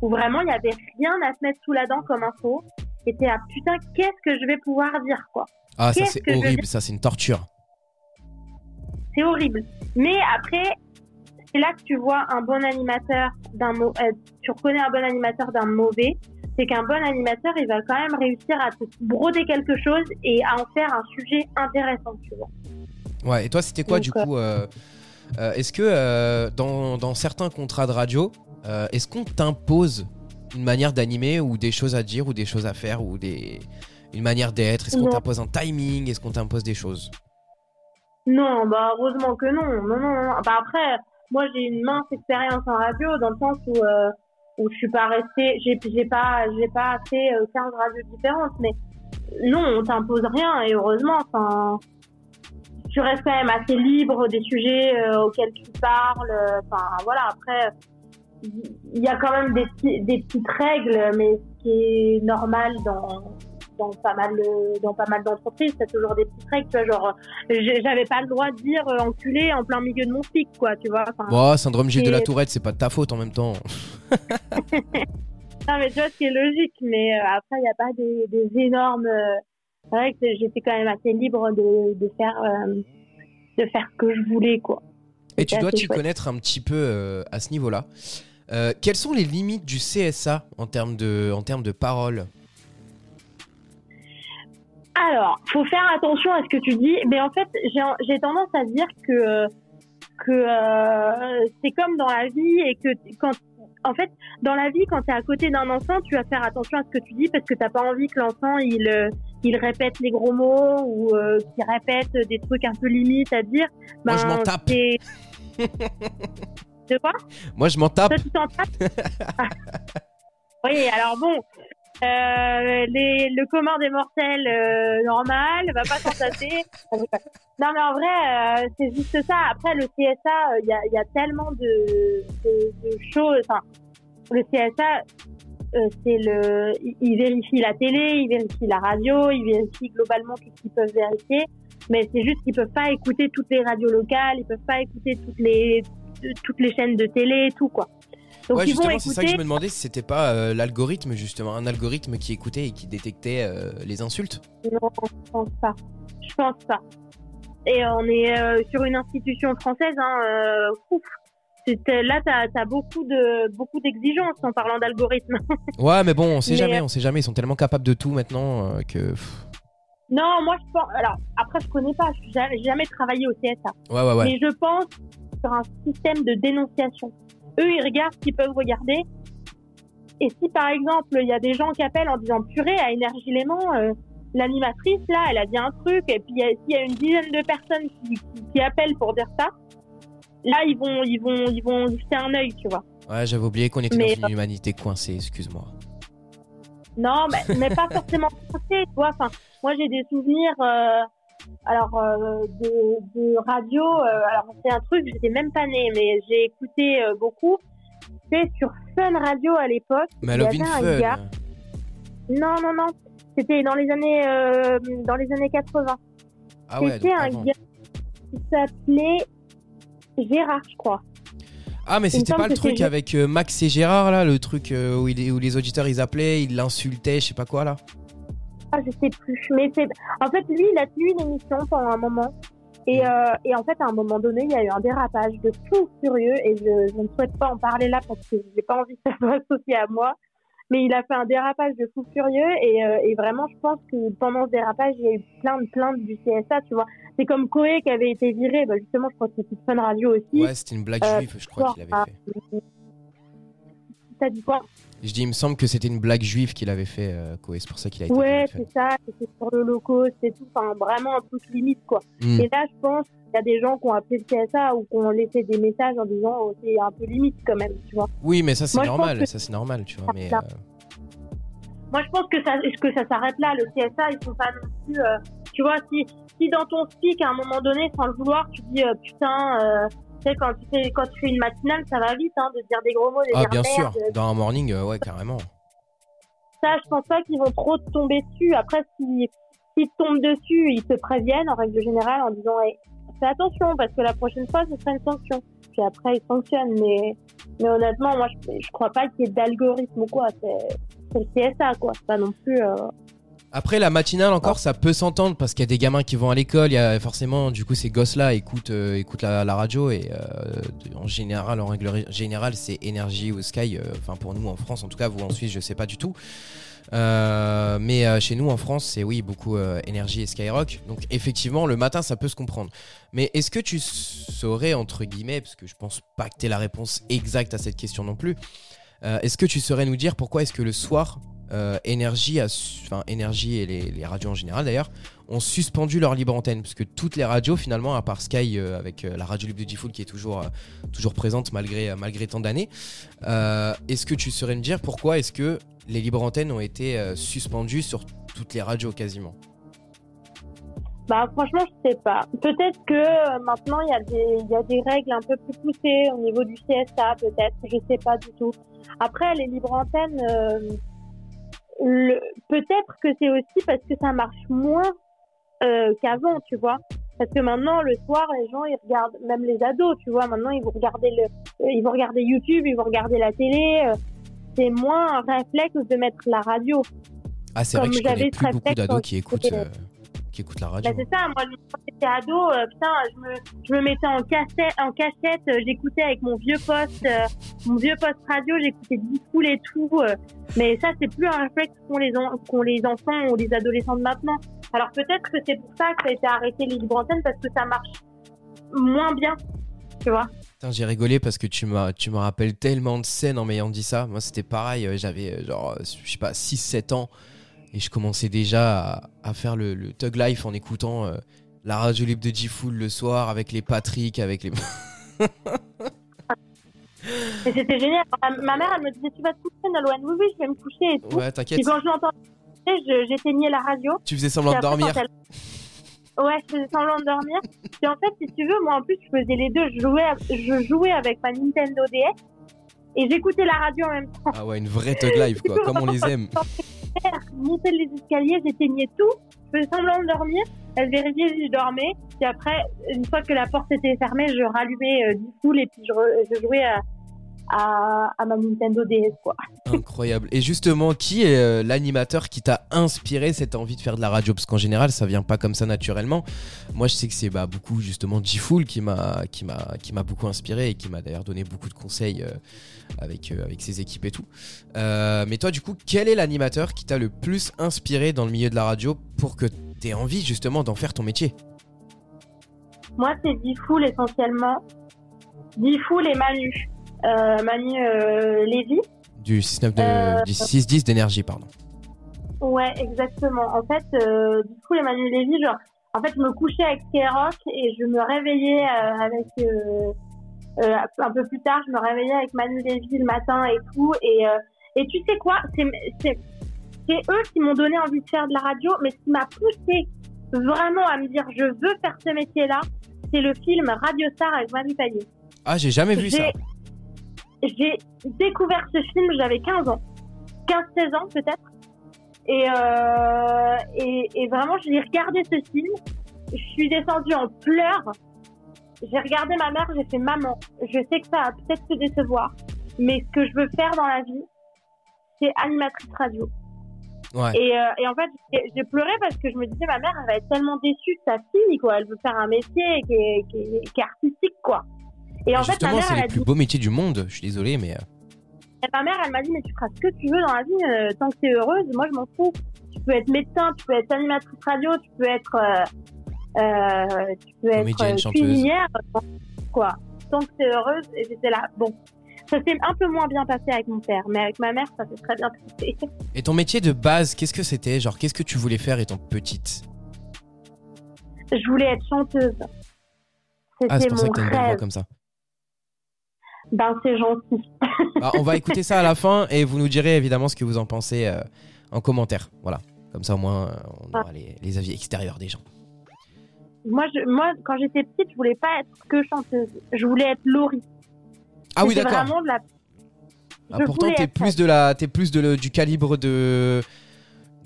où vraiment il y avait rien à se mettre sous la dent comme info. Et t'es à putain, qu'est-ce que je vais pouvoir dire quoi? Ah, ça c'est horrible, ça c'est une torture. C'est horrible. Mais après, c'est là que tu vois un bon animateur d'un euh, tu reconnais un bon animateur d'un mauvais c'est qu'un bon animateur, il va quand même réussir à te broder quelque chose et à en faire un sujet intéressant, tu vois. Ouais, et toi, c'était quoi du euh, coup euh, euh, Est-ce que dans, certains contrats de radio, est-ce qu'on t'impose une manière d'animer ou des choses à dire ou des choses à faire ou des une manière d'être? Est-ce qu'on t'impose un timing? Est-ce qu'on t'impose des choses? Non, bah heureusement que non. Non, non, non. Bah, après, moi j'ai une mince expérience en radio dans le sens où où je suis pas restée, j'ai, j'ai pas, j'ai pas fait 15 euh, radios différentes, mais non, on t'impose rien et heureusement, enfin, tu restes quand même assez libre des sujets euh, auxquels tu parles. Enfin, voilà, après, il y a quand même des, des petites règles, mais ce qui est normal dans, dans pas mal dans pas mal d'entreprises t'as toujours des petits règles tu vois genre j'avais pas le droit de dire euh, enculé en plein milieu de mon pic quoi tu vois enfin, syndrome G de la Tourette c'est pas de ta faute en même temps. Non mais tu vois c'est logique mais euh, après il n'y a pas des, des énormes euh, c'est vrai que j'étais quand même assez libre de, de faire de faire ce que je voulais quoi. Et tu dois tu connaître un petit peu à ce niveau là quelles sont les limites du CSA en termes de, en termes de parole? Alors, faut faire attention à ce que tu dis, mais en fait, j'ai tendance à dire que que euh, c'est comme dans la vie et que quand en fait, dans la vie, quand tu es à côté d'un enfant, tu vas faire attention à ce que tu dis parce que t'as pas envie que l'enfant il euh, il répète les gros mots ou euh, qu'il répète des trucs un peu limites à dire. Moi, je m'en ben, tape. De quoi? Moi, je m'en tape. tu t'en tapes? Oui, alors bon, euh, les, le commun des mortels euh, normal va pas s'entasser. non mais en vrai, euh, c'est juste ça. Après le CSA, il y a, y, a, tellement de, de, de choses. Enfin, le CSA, c'est le, il, vérifie la télé, il vérifie la radio, il vérifie globalement tout ce qu'ils peuvent vérifier. Mais c'est juste qu'ils peuvent pas écouter toutes les radios locales, ils peuvent pas écouter toutes les toutes les chaînes de télé, tout quoi ouais, justement, c'est ça que je me demandais si c'était pas euh, l'algorithme, justement, un algorithme qui écoutait et qui détectait euh, les insultes. Non, je pense pas. Je pense pas. Et on est euh, sur une institution française, hein, ouf. Là, t'as as beaucoup de beaucoup d'exigences en parlant d'algorithme. ouais, mais bon, on sait jamais, on sait jamais. Ils sont tellement capables de tout maintenant que. Non, moi je pense. Alors après, je connais pas. J'ai jamais travaillé au CSA. Ouais, ouais, ouais. Mais je pense sur un système de dénonciation eux, ils regardent ce qu'ils peuvent regarder. Et si par exemple, il y a des gens qui appellent en disant purée à Énergie Léman, euh, l'animatrice là, elle a dit un truc, et puis s'il y a une dizaine de personnes qui, qui, appellent pour dire ça, là ils vont, ils vont, ils vont jeter un œil, tu vois. Ouais, j'avais oublié qu'on était dans une humanité coincée, excuse-moi. Non, mais, mais pas forcément français, tu vois. Enfin, moi, j'ai des souvenirs, euh, alors, euh, de, de radio. euh, alors, c'est un truc, j'étais même pas née, mais j'ai écouté euh, beaucoup. C'est sur Fun Radio à l'époque. il y avait un gars. Non, non, non. C'était dans les années, dans les années 80. Ah ouais, C'était un avant. gars qui s'appelait Gérard, je crois. Ah, mais c'était pas le truc avec Max et Gérard, là, le truc où, il- où les auditeurs ils appelaient, ils l'insultaient, je sais pas quoi, là. Je sais plus. Mais c'est, en fait, lui, il a tenu une émission pendant un moment. Et, euh, et en fait, à un moment donné, il y a eu un dérapage de fou furieux. Et je, je ne souhaite pas en parler là parce que j'ai pas envie que ça soit associé à moi. Mais il a fait un dérapage de fou furieux. Et, euh, et vraiment, je pense que pendant ce dérapage, il y a eu plein de plaintes du CSA, tu vois. C'est comme Koé qui avait été viré. Bah, justement, je crois que c'était Fun Radio aussi. Ouais, c'était une blague Euh, juive, je crois qu'il avait fait. T'as dit quoi Je dis, il me semble que c'était une blague juive qu'il avait fait, euh, Koé, c'est pour ça qu'il a été. Ouais, c'est ça. C'était sur l'Holocauste et tout. Enfin, vraiment un truc limite, quoi. Hmm. Et là, je pense qu'il y a des gens qui ont appelé le CSA ou qui ont laissé des messages en disant oh, c'est un peu limite quand même, tu vois. Oui, mais ça c'est normal, que- ça c'est normal, tu vois. Mais ça. euh, Moi, je pense que ça, que ça s'arrête là. Le CSA, ils sont pas non plus. euh, tu vois, si, si dans ton speak, à un moment donné, sans le vouloir, tu dis euh, putain, sais, quand tu, fais, quand tu fais une matinale, ça va vite hein, de dire des gros mots, de ah dire bien sûr, merde. dans un morning, euh, ouais carrément. Ça, je pense pas qu'ils vont trop te tomber dessus. Après, si- s'ils te tombent dessus, ils te préviennent en règle générale en disant hey, fais attention parce que la prochaine fois, ce sera une sanction. Puis après, ils sanctionnent. Mais, mais honnêtement, moi, je, je crois pas qu'il y ait d'algorithme ou quoi. C'est c'est le CSA, quoi. C'est pas non plus. euh, Après la matinale encore, ça peut s'entendre parce qu'il y a des gamins qui vont à l'école, il y a forcément du coup ces gosses-là écoutent, euh, écoutent la, radio et euh, en général, en règle générale, c'est Énergie ou Sky. euh, Enfin pour nous en France, en tout cas, vous en Suisse, je sais pas du tout. Mais chez nous en France, c'est oui beaucoup Énergie et Skyrock. Donc effectivement, le matin, ça peut se comprendre. Mais est-ce que tu saurais entre guillemets, parce que je pense pas que tu la réponse exacte à cette question non plus. est-ce que tu saurais nous dire pourquoi est-ce que le soir Énergie, a su- enfin Énergie et les, radios en général d'ailleurs, ont suspendu leur libre antenne parce que toutes les radios finalement, à part Sky euh, avec euh, la radio libre de Diffoul qui est toujours euh, toujours présente malgré euh, malgré tant d'années, euh, est-ce que tu saurais me dire pourquoi est-ce que les libres antennes ont été euh, suspendues sur toutes les radios quasiment? Bah franchement, je sais pas. Peut-être que euh, maintenant il y a des y a des règles un peu plus poussées au niveau du CSA, peut-être. Je sais pas du tout. Après, les libres antennes, euh, peut-être que c'est aussi parce que ça marche moins euh, qu'avant, tu vois. Parce que maintenant, le soir, les gens ils regardent, même les ados, tu vois. Maintenant, ils vont regarder le, euh, ils vont regarder YouTube, ils vont regarder la télé. euh, c'est moins un réflexe de mettre la radio. Ah, c'est vrai que je connais plus beaucoup d'ados qui écoutent qui écoutent la radio. Bah, c'est ça, moi, quand j'étais ado, euh, putain, je me, je me mettais en cassette, en cachette, euh, j'écoutais avec mon vieux poste, euh, mon vieux poste radio, j'écoutais Discool et tout. mais ça, c'est plus un réflexe qu'ont les, en- qu'ont les enfants ou les adolescents de maintenant. Alors peut-être que c'est pour ça que ça a été arrêté les libres antennes parce que ça marche moins bien, tu vois. Putain, j'ai rigolé parce que tu m'as tu me rappelles tellement de scènes en m'ayant dit ça. Moi, c'était pareil, j'avais genre je sais pas 6 7 ans et je commençais déjà à, à faire le, le Tug Life en écoutant euh, la radio libre de G-Fool le soir avec les Patrick, avec les Et c'était génial. Ma, mère, elle me disait, tu vas te coucher, Nolwenn Oui, oui, je vais me coucher et tout. Ouais, t'inquiète. quand je l'entendais, j'éteignais la radio. Tu faisais semblant de dormir. elle- Ouais, je faisais semblant de dormir. Puis en fait, si tu veux, moi en plus, je faisais les deux. Je jouais, je jouais avec ma Nintendo DS et j'écoutais la radio en même temps. Ah ouais, une vraie Tug Life quoi, comme on les aime. Je montais les escaliers, j'éteignais tout. Je faisais semblant de dormir. Elle vérifiait si je dormais. Puis après, une fois que la porte était fermée, je rallumais euh, du full et puis je, je jouais à, à, à ma Nintendo DS, quoi. Incroyable. Et justement, qui est euh, l'animateur qui t'a inspiré cette envie de faire de la radio? Parce qu'en général, ça vient pas comme ça naturellement. Moi, je sais que c'est bah, beaucoup justement G-Fool qui m'a qui m'a qui m'a beaucoup inspiré et qui m'a d'ailleurs donné beaucoup de conseils euh, avec euh, avec ses équipes et tout. Mais toi, du coup, quel est l'animateur qui t'a le plus inspiré dans le milieu de la radio pour que t'aies envie justement d'en faire ton métier? Moi, c'est Diffoul essentiellement. Diffoul et Manu. Euh, Manu euh, Lévy. Du 6-9 de Euh, du 6-10 d'énergie, pardon. Ouais, exactement. En fait, du coup, Emmanuel Lévy, genre, en fait, je me couchais avec Skyrock et je me réveillais avec, un peu plus tard, je me réveillais avec Manu Lévy le matin et tout. Et, et tu sais quoi, c'est, c'est, eux qui m'ont donné envie de faire de la radio, mais ce qui m'a poussé vraiment à me dire je veux faire ce métier-là, c'est le film Radio Star avec Marie Payet. Ah, j'ai jamais vu ça. J'ai découvert ce film, j'avais 15 ans. 15-16 ans peut-être. Et, euh, et, et, vraiment, j'ai regardé ce film. Je suis descendue en pleurs. J'ai regardé ma mère, j'ai fait maman. Je sais que ça va peut-être te décevoir, mais ce que je veux faire dans la vie, c'est animatrice radio. Ouais. Et, euh, et en fait, j'ai pleuré parce que je me disais, ma mère, elle va être tellement déçue de sa fille, quoi. Elle veut faire un métier qui est, qui est, qui est artistique, quoi. Et en fait, ma mère, c'est les plus beaux métiers du monde. Je suis désolée, mais. Et ma mère, elle m'a dit, mais tu feras ce que tu veux dans la vie, euh, tant que tu es heureuse. Moi, je m'en fous. Tu peux être médecin, tu peux être animatrice radio, tu peux être, euh, euh tu peux être cuisinière, quoi. Tant que tu es heureuse. Et j'étais là, bon. Ça s'est un peu moins bien passé avec mon père, mais avec ma mère, ça s'est très bien passé. Et ton métier de base, qu'est-ce que c'était? Genre, qu'est-ce que tu voulais faire étant petite? Je voulais être chanteuse. Ah, c'est pour ça que t'as une belle voix comme ça. Ben, c'est gentil. Bah, on va écouter ça à la fin et vous nous direz évidemment ce que vous en pensez euh, en commentaire. Voilà. Comme ça, au moins, on aura les, avis extérieurs des gens. Moi, je, moi quand j'étais petite, je voulais pas être que chanteuse. Je voulais être Laurie. Ah oui, d'accord. la. Ah, pourtant, t'es plus, de la, es plus de du calibre de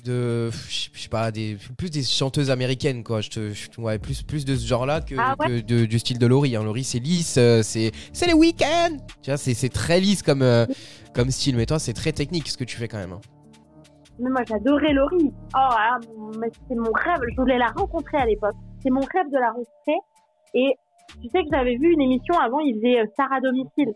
de je sais pas des plus des chanteuses américaines quoi. Je te ouais, plus plus de ce genre là que, ah de, du style de Laurie hein. Laurie c'est lisse euh, c'est c'est les week-ends! Tu vois c'est très lisse comme euh, comme style. Mais toi c'est très technique ce que tu fais quand même hein. mais moi j'adorais Laurie. Oh ah, c'est mon rêve. Je voulais la rencontrer à l'époque. C'est mon rêve de la rencontrer. Et tu sais que j'avais vu une émission avant il faisait euh, Sarah domicile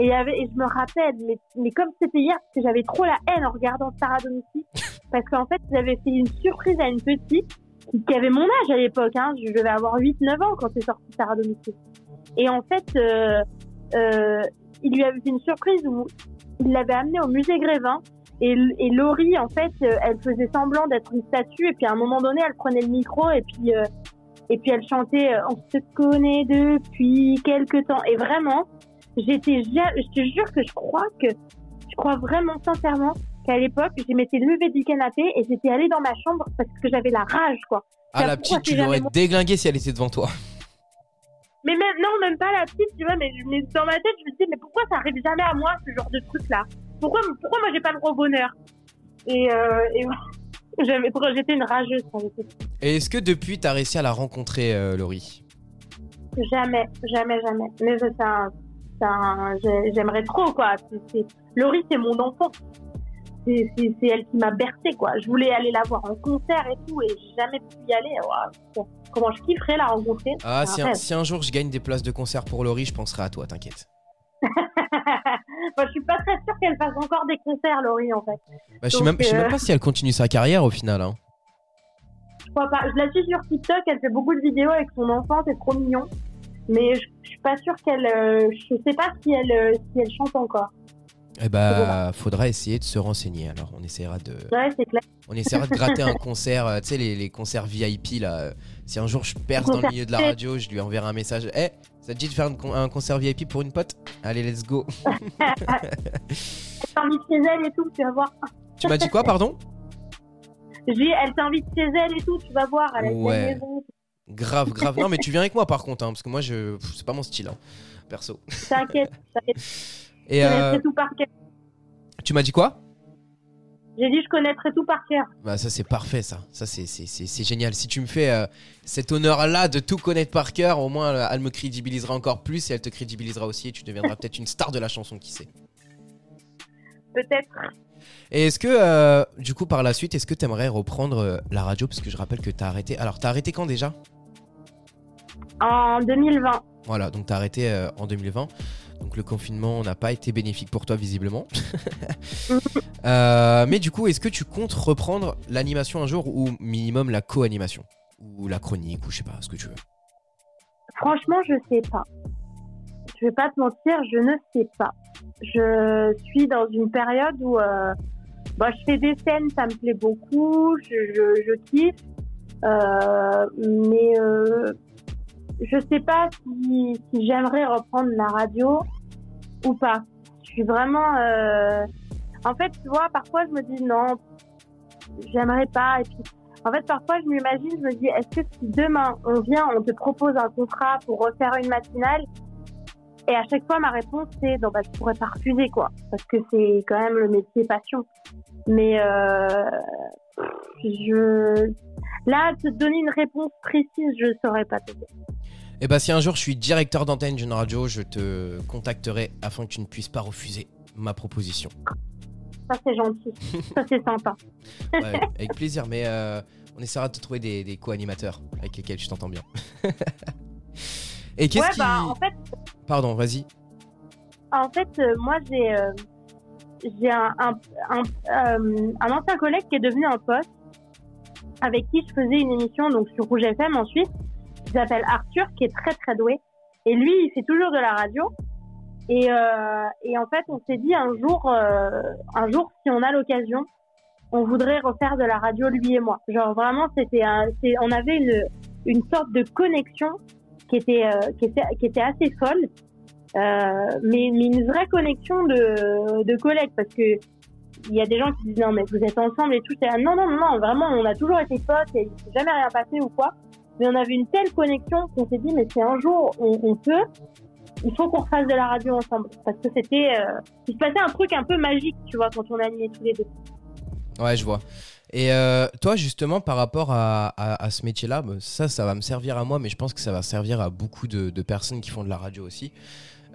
et, y avait, et je me rappelle, mais, mais comme c'était hier, parce que j'avais trop la haine en regardant Sarah domicile, parce qu'en fait, j'avais fait une surprise à une petite qui avait mon âge à l'époque. Hein. Je devais avoir 8-9 ans quand c'est sorti Sarah domicile. Et en fait, euh, euh, il lui avait fait une surprise où il l'avait amenée au musée Grévin. Et, et Laurie, en fait, euh, elle faisait semblant d'être une statue. Et puis à un moment donné, elle prenait le micro et puis euh, et puis elle chantait euh, "On se connaît depuis quelque temps". Et vraiment, j'étais, je te jure que je crois que, je crois vraiment sincèrement qu'à l'époque, je m'étais levée du canapé et j'étais allée dans ma chambre parce que j'avais la rage, quoi. Ah, la petite, tu l'aurais déglinguée si elle était devant toi. Mais même, non, même pas la petite, tu vois, mais, dans ma tête, je me dis, mais pourquoi ça arrive jamais à moi, ce genre de truc-là? Pourquoi, pourquoi moi, j'ai pas le gros bonheur? Et, euh, et j'étais une rageuse quand Et est-ce que depuis, t'as réussi à la rencontrer, euh, Laurie? Jamais, jamais, jamais. Mais c'est un, j'aimerais trop, quoi. Laurie, c'est mon enfant. C'est elle qui m'a bercé, quoi. Je voulais aller la voir en concert et tout, et jamais pu y aller. comment je kifferais la rencontrer. Ah, si un, si un, jour je gagne des places de concert pour Laurie, je penserai à toi, t'inquiète. je suis pas très sûre qu'elle fasse encore des concerts, Laurie, en fait. Bah, je, sais même, sais même, pas si elle continue sa carrière au final. Hein. Je crois pas. Je la suis sur TikTok, elle fait beaucoup de vidéos avec son enfant, c'est trop mignon mais je, je, suis pas sûre qu'elle. Euh, je sais pas si elle, euh, si elle chante encore. Eh bah, faudra essayer de se renseigner. Alors, on essaiera de. Ouais, c'est clair. On essaiera de gratter un concert, euh, tu sais, les, les, concerts VIP là. Si un jour je perce dans le milieu de la radio, je lui enverrai un message. Eh, ça te dit de faire un, concert VIP pour une pote? Allez, let's go. elle t'invite chez elle et tout, tu vas voir. Tu m'as dit quoi, pardon? J'ai elle t'invite chez elle et tout, tu vas voir. Elle ouais. Grave, grave. Non, mais tu viens avec moi par contre, hein, parce que moi, je, c'est pas mon style, hein, perso. T'inquiète, t'inquiète. Et euh... tout par cœur. Tu m'as dit quoi? J'ai dit je connaîtrais tout par cœur. Bah ça c'est parfait ça, ça c'est, génial. Si tu me fais euh, cet honneur-là de tout connaître par cœur, au moins elle me crédibilisera encore plus et elle te crédibilisera aussi et tu deviendras peut-être une star de la chanson, qui sait. Peut-être. Et est-ce que, euh, du coup, par la suite, est-ce que tu aimerais reprendre euh, la radio? Parce que je rappelle que tu as arrêté. Alors, tu as arrêté quand déjà? En 2020. Voilà, donc tu as arrêté euh, en 2020. Donc le confinement n'a pas été bénéfique pour toi visiblement. mais du coup, est-ce que tu comptes reprendre l'animation un jour ou minimum la co-animation? Ou la chronique ou je sais pas, ce que tu veux Franchement, je sais pas. Je vais pas te mentir, je ne sais pas. Je suis dans une période où euh, bah, je fais des scènes, ça me plaît beaucoup, je, je, kiffe, euh, mais euh, je sais pas si, si j'aimerais reprendre la radio ou pas. Je suis vraiment. Euh... En fait, tu vois, parfois je me dis non, j'aimerais pas. Et puis, en fait, parfois, je m'imagine, je me dis, est-ce que si demain on vient, on te propose un contrat pour refaire une matinale, et à chaque fois, ma réponse c'est non, bah, je pourrais pas refuser quoi, parce que c'est quand même le métier passion. Mais euh, je là, te donner une réponse précise, je saurais pas te dire. Eh bah, si un jour je suis directeur d'antenne d'une radio, je te contacterai afin que tu ne puisses pas refuser ma proposition. Ça, c'est gentil. Ça, c'est sympa. Ouais, avec plaisir, mais euh, on essaiera de te trouver des, des co-animateurs avec lesquels tu t'entends bien. Et qu'est-ce Ouais, qui. bah, en fait, Pardon, vas-y. En fait, euh, moi, j'ai euh, j'ai un, un, un, euh, un ancien collègue qui est devenu un poste avec qui je faisais une émission donc sur Rouge FM en Suisse. Il s'appelle Arthur, qui est très très doué. Et lui, il fait toujours de la radio. Et, et en fait, on s'est dit un jour, un jour, si on a l'occasion, on voudrait refaire de la radio lui et moi. Genre vraiment, c'était, on avait une une sorte de connexion qui était euh, qui était qui était assez folle. Euh, mais, une vraie connexion de, de collègues parce que il y a des gens qui disent non mais vous êtes ensemble et tout c'est non non non vraiment on a toujours été potes et il s'est jamais rien passé ou quoi mais on avait une telle connexion qu'on s'est dit mais si un jour on, on peut il faut qu'on refasse de la radio ensemble parce que c'était euh, il se passait un truc un peu magique tu vois quand on animait tous les deux Ouais, je vois. Et euh, toi, justement, par rapport à, à- à ce métier-là, bah, ça, ça va me servir à moi, mais je pense que ça va servir à beaucoup de, de personnes qui font de la radio aussi.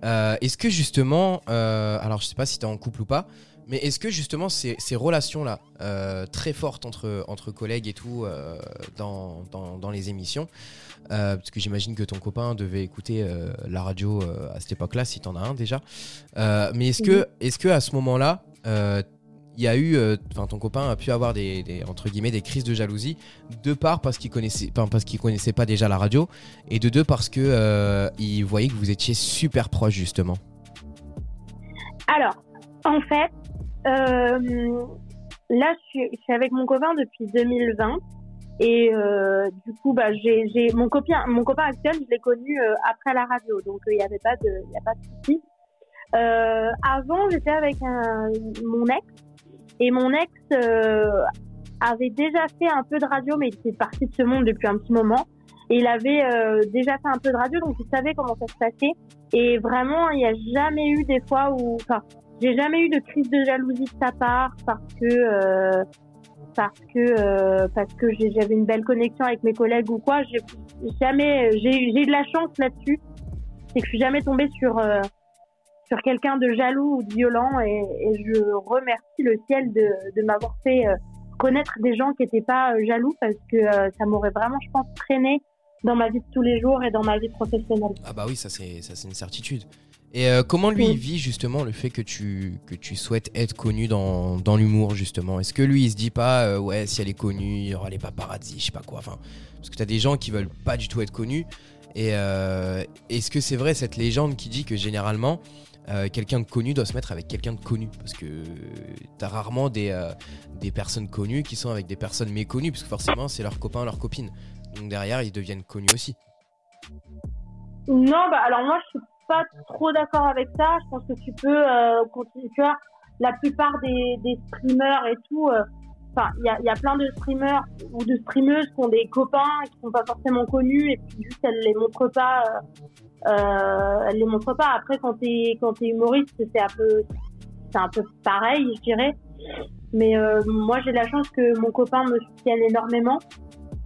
Euh, est-ce que justement, euh, alors je sais pas si tu es en couple ou pas, mais est-ce que justement ces, ces relations-là, euh, très fortes entre, entre collègues et tout, euh, dans, dans, dans les émissions, euh, parce que j'imagine que ton copain devait écouter la radio à cette époque-là, si tu en as un déjà, mais est-ce que, est-ce que à ce moment-là, il y a eu, euh, enfin ton copain a pu avoir des, entre guillemets des crises de jalousie, de part parce qu'il connaissait, parce qu'il connaissait pas déjà la radio, et de deux parce que euh, il voyait que vous étiez super proches justement. Alors, en fait, euh, là, je suis, avec mon copain depuis 2020. Et du coup, bah, j'ai, mon copain, mon copain actuel, je l'ai connu après la radio, donc il n'y avait pas de, il a pas de souci. Avant, j'étais avec un, mon ex, et mon ex euh, avait déjà fait un peu de radio, mais il était parti de ce monde depuis un petit moment. Et il avait euh, déjà fait un peu de radio, donc il savait comment ça se passait. Et vraiment, il n'y a jamais eu des fois où, enfin, j'ai jamais eu de crise de jalousie de sa part parce que euh, parce que euh, parce que j'avais une belle connexion avec mes collègues ou quoi. J'ai jamais j'ai eu de la chance là-dessus, c'est que je suis jamais tombée sur euh, sur quelqu'un de jaloux ou de violent et, et je remercie le ciel de, de m'avoir fait euh, connaître des gens qui n'étaient pas euh, jaloux parce que euh, ça m'aurait vraiment, je pense, traîné dans ma vie de tous les jours et dans ma vie professionnelle. Ah bah oui, ça c'est ça c'est une certitude. Et euh, comment lui il vit justement le fait que tu que tu souhaites être connu dans, dans l'humour justement? Est-ce que lui il se dit pas euh, ouais si elle est connue il y aura les paparazzi je sais pas quoi enfin parce que t'as des gens qui veulent pas du tout être connus et euh, est-ce que c'est vrai cette légende qui dit que généralement euh, quelqu'un de connu doit se mettre avec quelqu'un de connu parce que t'as rarement des, euh, des personnes connues qui sont avec des personnes méconnues parce que forcément c'est leur copain leur copine donc derrière ils deviennent connus aussi Non, bah alors moi je suis pas trop d'accord avec ça. Je pense que tu peux euh, continuer. Tu vois, la plupart des, des streamers et tout, enfin il y a, y a plein de streamers ou de streameuses qui ont des copains qui sont pas forcément connus et puis juste elles les montrent pas. Euh, elles les montrent pas. Après quand t'es quand t'es humoriste c'est un peu c'est un peu pareil je dirais. Mais euh, moi j'ai la chance que mon copain me soutienne énormément.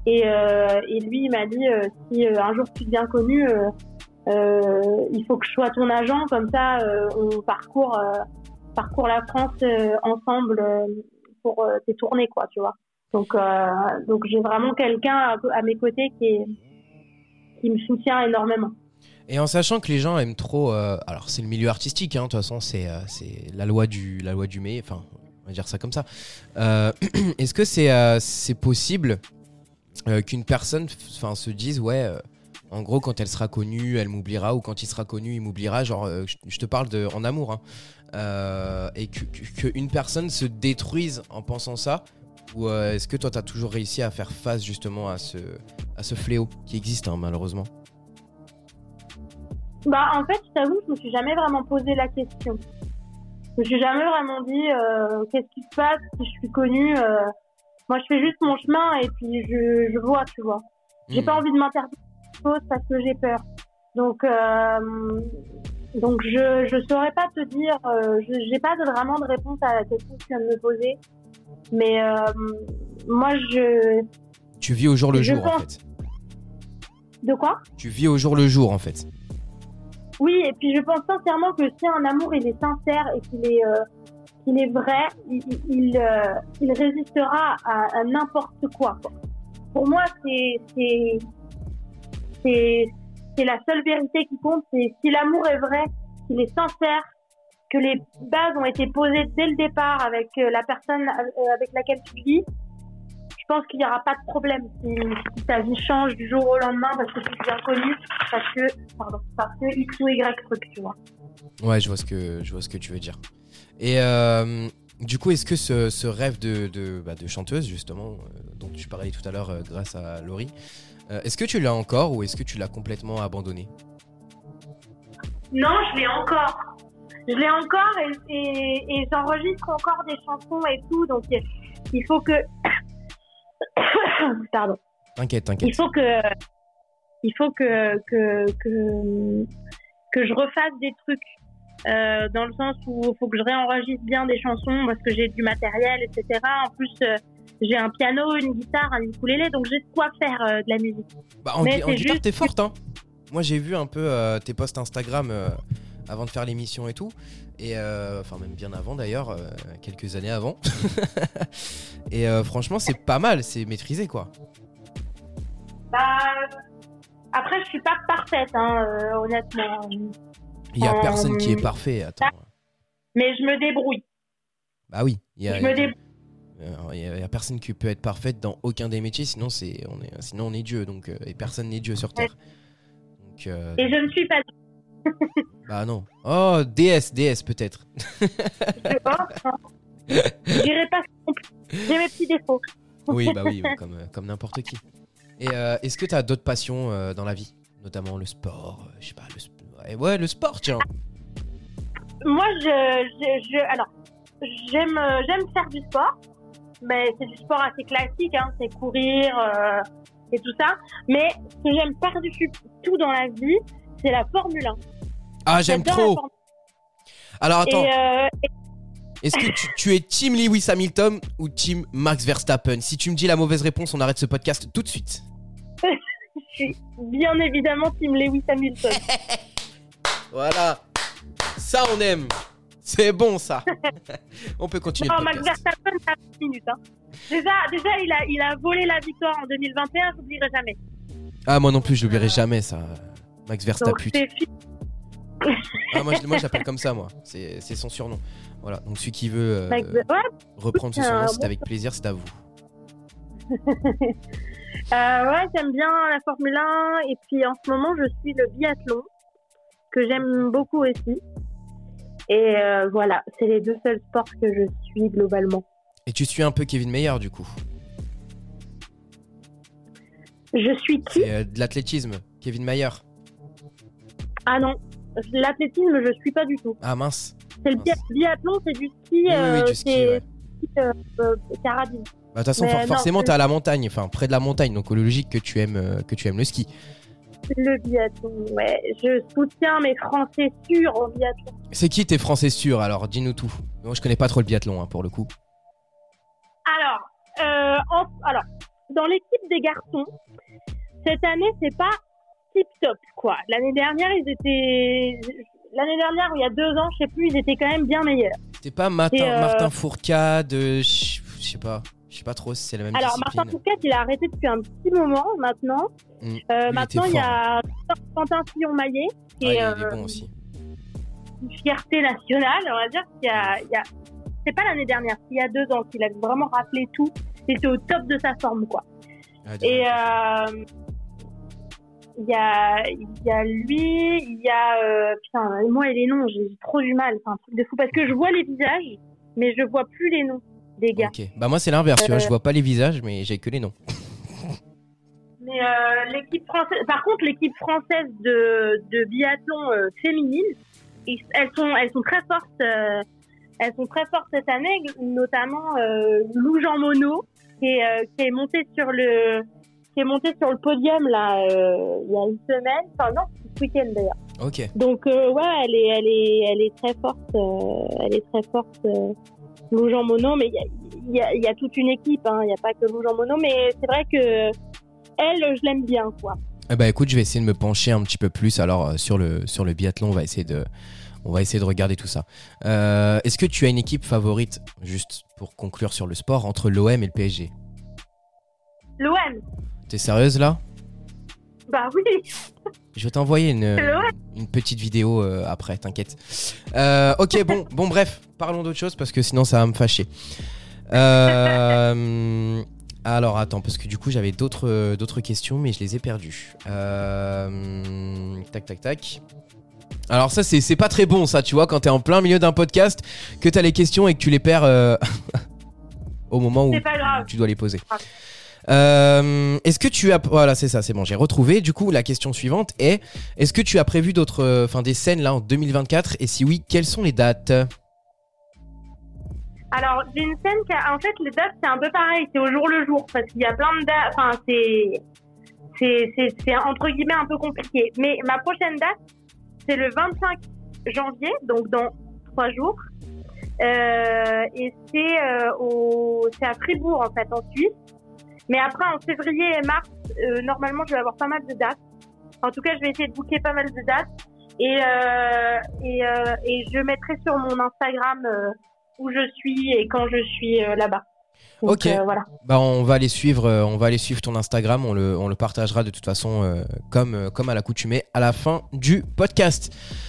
Et, euh, et lui, il m'a dit euh, si euh, un jour tu deviens connu, euh, il faut que je sois ton agent, comme ça on parcourt, parcourt la France ensemble pour tes tournées, quoi, tu vois. Donc, donc j'ai vraiment quelqu'un à, à mes côtés qui, est, qui me soutient énormément. Et en sachant que les gens aiment trop, euh, alors c'est le milieu artistique, hein, de toute façon c'est euh, la loi du la du mais, enfin on va dire ça comme ça. Euh, Est-ce que c'est euh, c'est possible qu'une personne, se dise ouais, en gros quand elle sera connue, elle m'oubliera ou quand il sera connu, il m'oubliera. Genre, je, te parle de en amour, hein. Et que, que- qu'une personne se détruise en pensant ça. Ou est-ce que toi t'as toujours réussi à faire face justement à ce à ce fléau qui existe hein, malheureusement? Bah, en fait, je t'avoue, je me suis jamais vraiment posé la question. Je me suis jamais vraiment dit euh, qu'est-ce qui se passe si je suis connue. euh. Moi, je fais juste mon chemin et puis je, je vois, tu vois. J'ai Hmm. pas envie de m'interdire des choses parce que j'ai peur. Donc, euh, donc je je saurais pas te dire. Euh, je- j'ai pas vraiment de réponse à la question que tu viens de me poser. Mais euh, moi, je Tu vis au jour le Je jour en fait. de quoi? Tu vis au jour le jour en fait. Oui, et puis je pense sincèrement que si un amour il est sincère et qu'il est euh, qu'il est vrai, il il, euh, résistera à, n'importe quoi, quoi. Pour moi, c'est c'est c'est c'est la seule vérité qui compte. C'est si l'amour est vrai, qu'il est sincère, que les bases ont été posées dès le départ avec euh, la personne avec laquelle tu vis. Pense qu'il n'y aura pas de problème si, si ta vie change du jour au lendemain parce que tu es inconnu, parce que pardon, parce que X ou Y truc, tu vois. Ouais, je vois ce que je vois ce que tu veux dire. Et euh, du coup, est-ce que ce, ce rêve de, de, bah, de chanteuse justement, euh, dont tu parlais tout à l'heure euh, grâce à Laurie, est-ce que tu l'as encore ou est-ce que tu l'as complètement abandonné? Non, je l'ai encore. Je l'ai encore et, et, et j'enregistre encore des chansons et tout, donc il faut que. Pardon. T'inquiète, Il t'inquiète. faut que. Il faut que que que, que je refasse des trucs. euh, dans le sens où il faut que je réenregistre bien des chansons parce que j'ai du matériel, etc. En plus, euh, j'ai un piano, une guitare, un ukulélé, donc j'ai de quoi faire euh, de la musique. Bah, en, Mais en guitare, juste- t'es forte, hein Moi, j'ai vu un peu tes posts Instagram avant de faire l'émission et tout. Et euh, enfin, même bien avant d'ailleurs, euh, quelques années avant. et euh, franchement, c'est pas mal, c'est maîtrisé quoi. Bah, après, je suis pas parfaite, hein, honnêtement. Il y a personne qui est parfait, attends. Mais je me débrouille. Bah oui, il y a, Je me débrouille. Il y, a- personne qui peut être parfaite dans aucun des métiers, sinon c'est on est sinon on est Dieu donc et personne n'est Dieu sur terre. Donc euh, Et je ne suis pas. Bah non. Oh déesse déesse peut-être. Je pense. hein. Dirais pas plus. J'ai mes petits défauts. oui bah oui comme comme n'importe qui. Et euh, est-ce que tu as d'autres passions euh, dans la vie, notamment le sport, euh, je sais pas le sp- ouais, ouais, le sport tiens. Moi, je, je, je- alors, j'aime, euh, j'aime faire du sport, mais c'est du sport assez classique, hein, c'est courir et tout ça. Mais ce que j'aime par-dessus tout dans la vie, c'est la Formule 1. Ah j'aime trop. Alors 1. attends, Et, euh, est-ce que tu, tu es team Lewis Hamilton ou team Max Verstappen? Si tu me dis la mauvaise réponse, on arrête ce podcast tout de suite. je suis bien évidemment Team Lewis Hamilton. Voilà. Ça, on aime. C'est bon, ça. on peut continuer non, le Max. Verstappen, ça 10 minutes. Hein. Déjà, déjà il, a, il a volé la victoire en 2021, je n'oublierai jamais. Ah, moi non plus, je l'oublierai jamais, ça. Max fi- Ah, moi, je, moi, je l'appelle comme ça, moi. C'est c'est son surnom. Voilà. Donc, celui qui veut euh, Max- ouais, reprendre ce surnom, un c'est avec plaisir, c'est à vous. Euh, ouais, j'aime bien la Formule 1 et puis en ce moment je suis le biathlon que j'aime beaucoup aussi. Et euh, voilà, c'est les deux seuls sports que je suis globalement. Et tu suis un peu Kevin Meyer, du coup? Je suis qui? C'est euh, de l'athlétisme. Kevin Mayer. Ah non, l'athlétisme je suis pas du tout. Ah, mince. C'est le bi- biathlon, c'est du ski, Oui, oui, euh, du ski, c'est ouais. euh, carabine. Bah, de toute façon, for- forcément, t'es à la montagne, enfin, près de la montagne, donc logique que tu aimes, euh, que tu aimes le ski. Le biathlon, ouais. Je soutiens mes Français sûrs au biathlon. C'est qui tes Français sûrs Alors, dis-nous tout. Moi, je connais pas trop le biathlon, hein, pour le coup. Alors, euh, en- alors, dans l'équipe des garçons, cette année, c'est pas tip top, quoi. L'année dernière, ils étaient. L'année dernière, ou il y a deux ans, je sais plus, ils étaient quand même bien meilleurs. C'était pas Martin, euh, Martin Fourcade, euh, je sais pas. Je sais pas trop si c'est la même Alors, discipline. Martin Fouquet, il a arrêté depuis un petit moment maintenant. Mm. Euh, maintenant, il y a Quentin Fillon-Maillet, qui Ah, il, est euh, est bon aussi. une fierté nationale, on va dire. qu'il y a, il y a... C'est pas l'année dernière, c'est il y a deux ans qu'il a vraiment rappelé tout. Il était au top de sa forme, quoi. Ah, Et euh, il y a, il y a lui, il y a euh, putain, moi et les noms, j'ai trop du mal, c'est un truc de fou parce que je vois les visages, mais je vois plus les noms des gars. Ok. Bah moi c'est l'inverse, tu vois, Euh, je vois pas les visages, mais j'ai que les noms. Mais euh, l'équipe française, par contre, l'équipe française de, de biathlon euh, féminine, elles sont, elles sont très fortes. euh, elles sont très fortes cette année, notamment euh, Lou Jean Monod, qui est, euh, qui est montée sur le qui est montée sur le podium là euh, il y a une semaine. Enfin non, ce week-end d'ailleurs. Ok. Donc euh, ouais, elle est elle est elle est très forte. euh, elle est très forte. Lou Jean Monod, mais il y a, y, y toute une équipe. hein, Il n'y a pas que Lou Jean Monod, mais c'est vrai que elle, je l'aime bien quoi. Eh bah écoute, je vais essayer de me pencher un petit peu plus alors sur le sur le biathlon. On va essayer de on va essayer de regarder tout ça. Euh, Est-ce que tu as une équipe favorite, juste pour conclure sur le sport, entre l'OM et le PSG L'OM, T'es sérieuse là? Bah oui. Je vais t'envoyer une, une petite vidéo euh, après, t'inquiète. Euh, ok, bon, bon, bref, parlons d'autre chose parce que sinon ça va me fâcher. Euh, alors attends, parce que du coup j'avais d'autres d'autres questions, mais je les ai perdues. Tac, tac, tac. Alors ça c'est pas très bon ça, tu vois, quand t'es en plein milieu d'un podcast, que t'as les questions et que tu les perds au moment où C'est pas grave. tu dois les poser. Euh, est-ce que tu as voilà c'est ça c'est bon j'ai retrouvé du coup la question suivante est est-ce que tu as prévu d'autres euh, enfin des scènes là en 2024 et si oui quelles sont les dates? Alors, j'ai une scène qui a, en fait, les dates, c'est un peu pareil, c'est au jour le jour, parce qu'il y a plein de dates, enfin, c'est, c'est, c'est, entre guillemets un peu compliqué. Mais ma prochaine date, c'est le 25 janvier, donc dans trois jours. Euh, et c'est au, c'est à Fribourg, en fait, en Suisse. Mais après, en février et mars, euh, normalement, je vais avoir pas mal de dates. En tout cas, je vais essayer de booker pas mal de dates. Et, euh, et, euh, et je mettrai sur mon Instagram où je suis et quand je suis là-bas. Donc, Ok. voilà. Bah on va aller suivre on va aller suivre ton Instagram on le, on le partagera de toute façon comme comme à l'accoutumée à la fin du podcast.